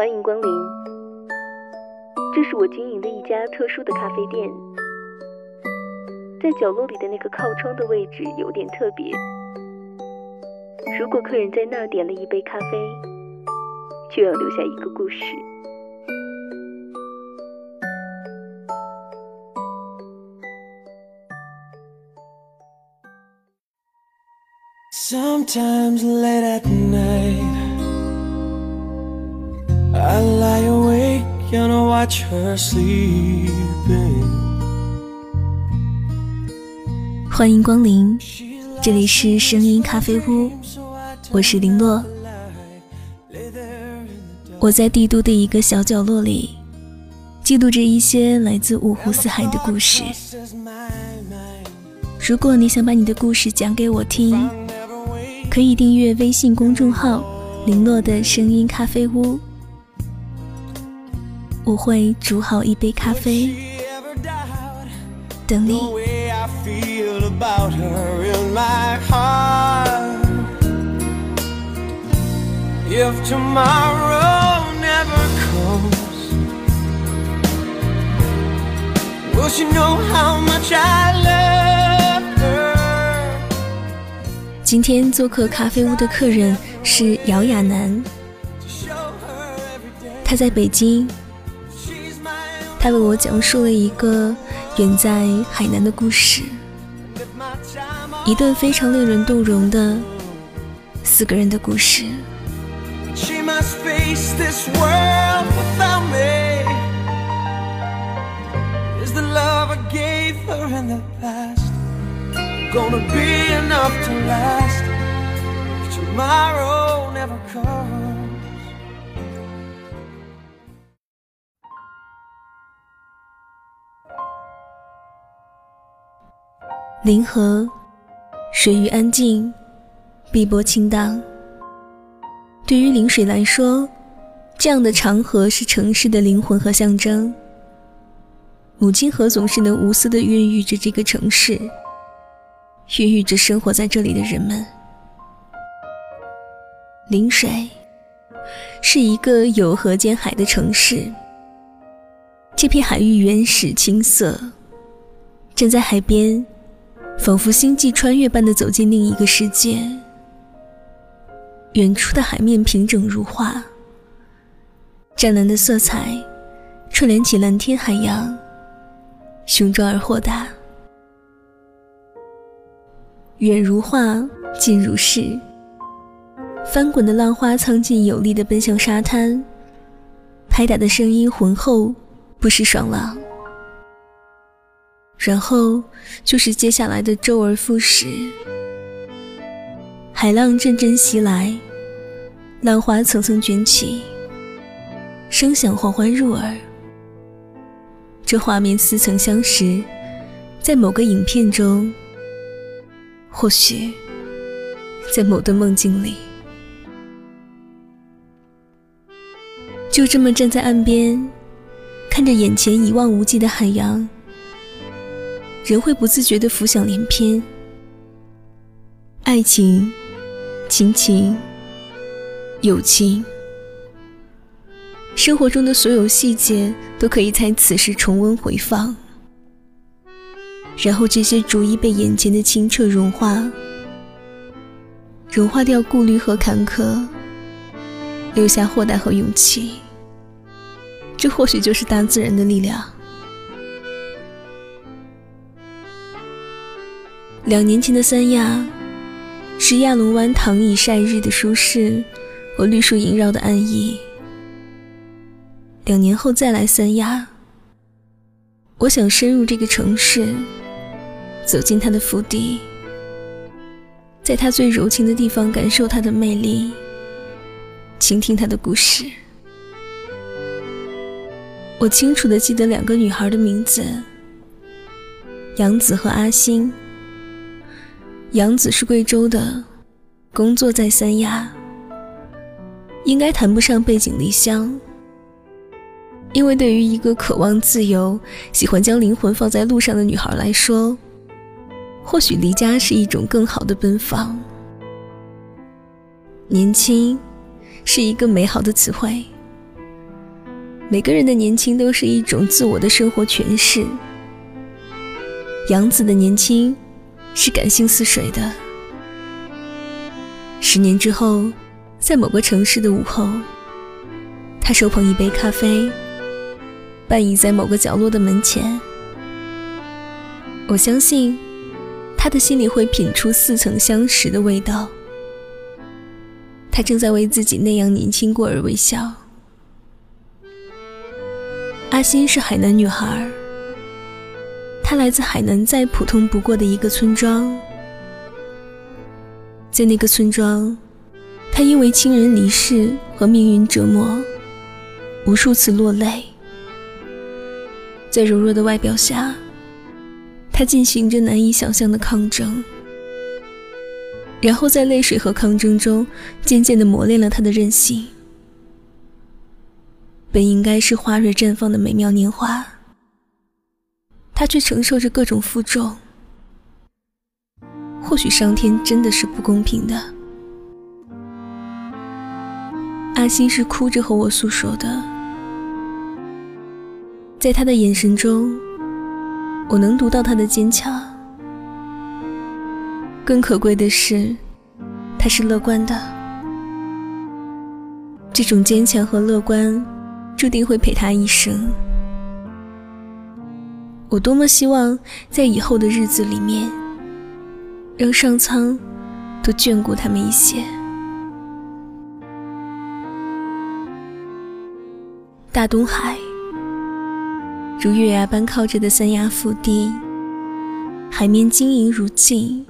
欢迎光临，这是我经营的一家特殊的咖啡店，在角落里的那个靠窗的位置有点特别。如果客人在那儿点了一杯咖啡，就要留下一个故事。Sometimes late at night, I lie awake and I watch her sleep？欢迎光临，这里是声音咖啡屋，我是林洛。我在帝都的一个小角落里，记录着一些来自五湖四海的故事。如果你想把你的故事讲给我听，可以订阅微信公众号“林洛的声音咖啡屋”，我会煮好一杯咖啡。等你。今天做客咖啡屋的客人是姚亚楠，他在北京，他为我讲述了一个远在海南的故事，一段非常令人动容的四个人的故事。gonna be enough to last if tomorrow never comes 临河水域安静碧波清荡对于临水来说这样的长河是城市的灵魂和象征母亲河总是能无私的孕育着这个城市孕育着生活在这里的人们。临水是一个有河兼海的城市，这片海域原始青色。站在海边，仿佛星际穿越般的走进另一个世界。远处的海面平整如画，湛蓝的色彩串联起蓝天海洋，雄壮而豁达。远如画，近如是。翻滚的浪花苍劲有力地奔向沙滩，拍打的声音浑厚，不失爽朗。然后就是接下来的周而复始，海浪阵阵袭来，浪花层层卷起，声响缓缓入耳。这画面似曾相识，在某个影片中。或许，在某段梦境里，就这么站在岸边，看着眼前一望无际的海洋，人会不自觉地浮想联翩。爱情、亲情、友情，生活中的所有细节都可以在此时重温回放。然后这些逐一被眼前的清澈融化，融化掉顾虑和坎坷，留下豁达和勇气。这或许就是大自然的力量。两年前的三亚，是亚龙湾躺椅晒日的舒适和绿树萦绕的安逸。两年后再来三亚，我想深入这个城市。走进他的府邸，在他最柔情的地方感受他的魅力，倾听他的故事。我清楚的记得两个女孩的名字：杨子和阿星。杨子是贵州的，工作在三亚，应该谈不上背井离乡，因为对于一个渴望自由、喜欢将灵魂放在路上的女孩来说。或许离家是一种更好的奔放。年轻，是一个美好的词汇，每个人的年轻都是一种自我的生活诠释。杨子的年轻是感性似水的。十年之后，在某个城市的午后，他手捧一杯咖啡，半倚在某个角落的门前。我相信，他的心里会品出似曾相识的味道。他正在为自己那样年轻过而微笑。阿欣是海南女孩，他来自海南再普通不过的一个村庄。在那个村庄，他因为亲人离世和命运折磨，无数次落泪。在柔弱的外表下，他进行着难以想象的抗争。然后在泪水和抗争中，渐渐地磨练了他的韧性。本应该是花蕊绽放的美妙年华，他却承受着各种负重。或许上天真的是不公平的。阿星是哭着和我诉说的，在他的眼神中，我能读到他的坚强。更可贵的是，他是乐观的。这种坚强和乐观，注定会陪他一生。我多么希望在以后的日子里面，让上苍多眷顾他们一些。大东海，如月牙般靠着的三亚腹地，海面晶莹如镜。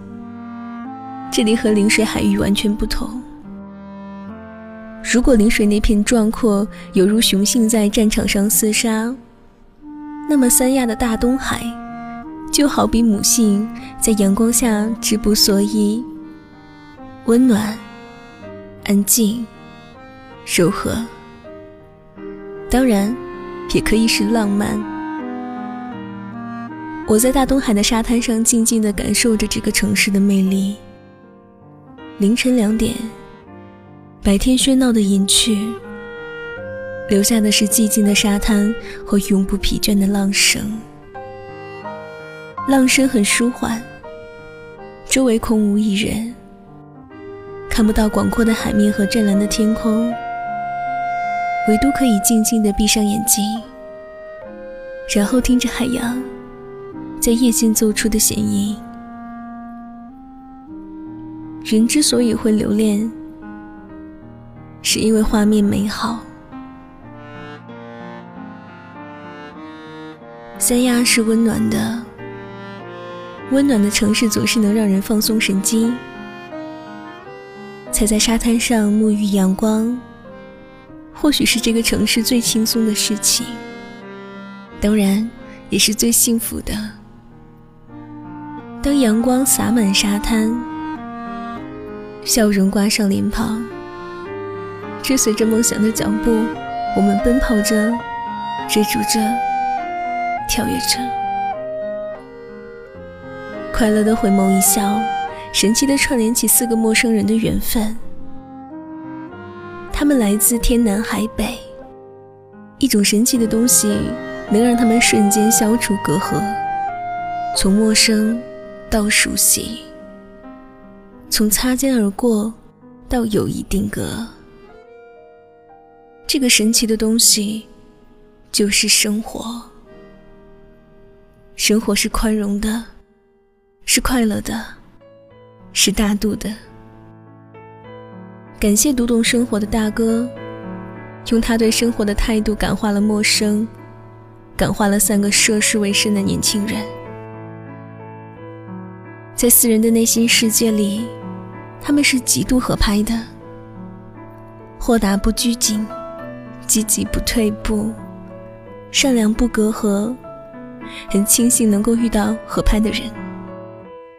这里和临水海域完全不同。如果临水那片壮阔犹如雄性在战场上厮杀，那么三亚的大东海就好比母性在阳光下织布蓑衣，温暖、安静、柔和，当然也可以是浪漫。我在大东海的沙滩上静静地感受着这个城市的魅力。凌晨两点，白天喧闹的隐去，留下的是寂静的沙滩和永不疲倦的浪声。浪声很舒缓，周围空无一人，看不到广阔的海面和湛蓝的天空，唯独可以静静地闭上眼睛，然后听着海洋在夜间奏出的弦音。人之所以会留恋，是因为画面美好。三亚是温暖的，温暖的城市总是能让人放松神经。踩在沙滩上沐浴阳光，或许是这个城市最轻松的事情，当然也是最幸福的。当阳光洒满沙滩。笑容挂上脸庞，追随着梦想的脚步，我们奔跑着，追逐着，跳跃着，快乐的回眸一笑，神奇的串联起四个陌生人的缘分。他们来自天南海北，一种神奇的东西能让他们瞬间消除隔阂，从陌生到熟悉。从擦肩而过到友谊定格，这个神奇的东西就是生活。生活是宽容的，是快乐的，是大度的。感谢读懂生活的大哥，用他对生活的态度感化了陌生，感化了三个涉世未深的年轻人。在四人的内心世界里。他们是极度合拍的，豁达不拘谨，积极不退步，善良不隔阂。很庆幸能够遇到合拍的人，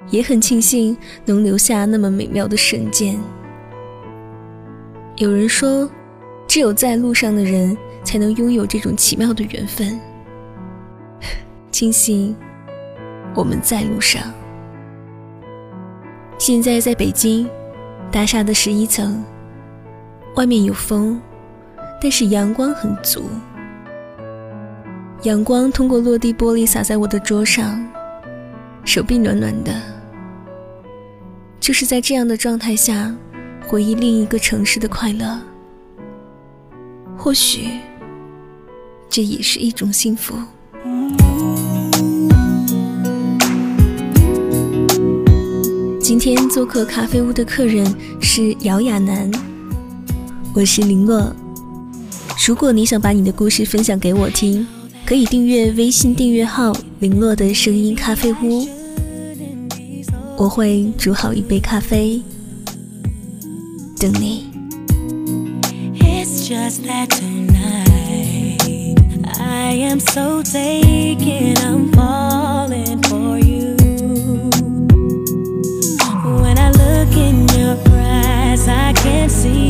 也很庆幸能留下那么美妙的瞬间。有人说，只有在路上的人才能拥有这种奇妙的缘分。庆幸我们在路上。现在在北京，大厦的十一层，外面有风，但是阳光很足。阳光通过落地玻璃洒在我的桌上，手臂暖暖的。就是在这样的状态下，回忆另一个城市的快乐，或许这也是一种幸福。今天做客咖啡屋的客人是姚亚楠，我是林洛。如果你想把你的故事分享给我听，可以订阅微信订阅号“零落的声音咖啡屋”，我会煮好一杯咖啡等你。I can see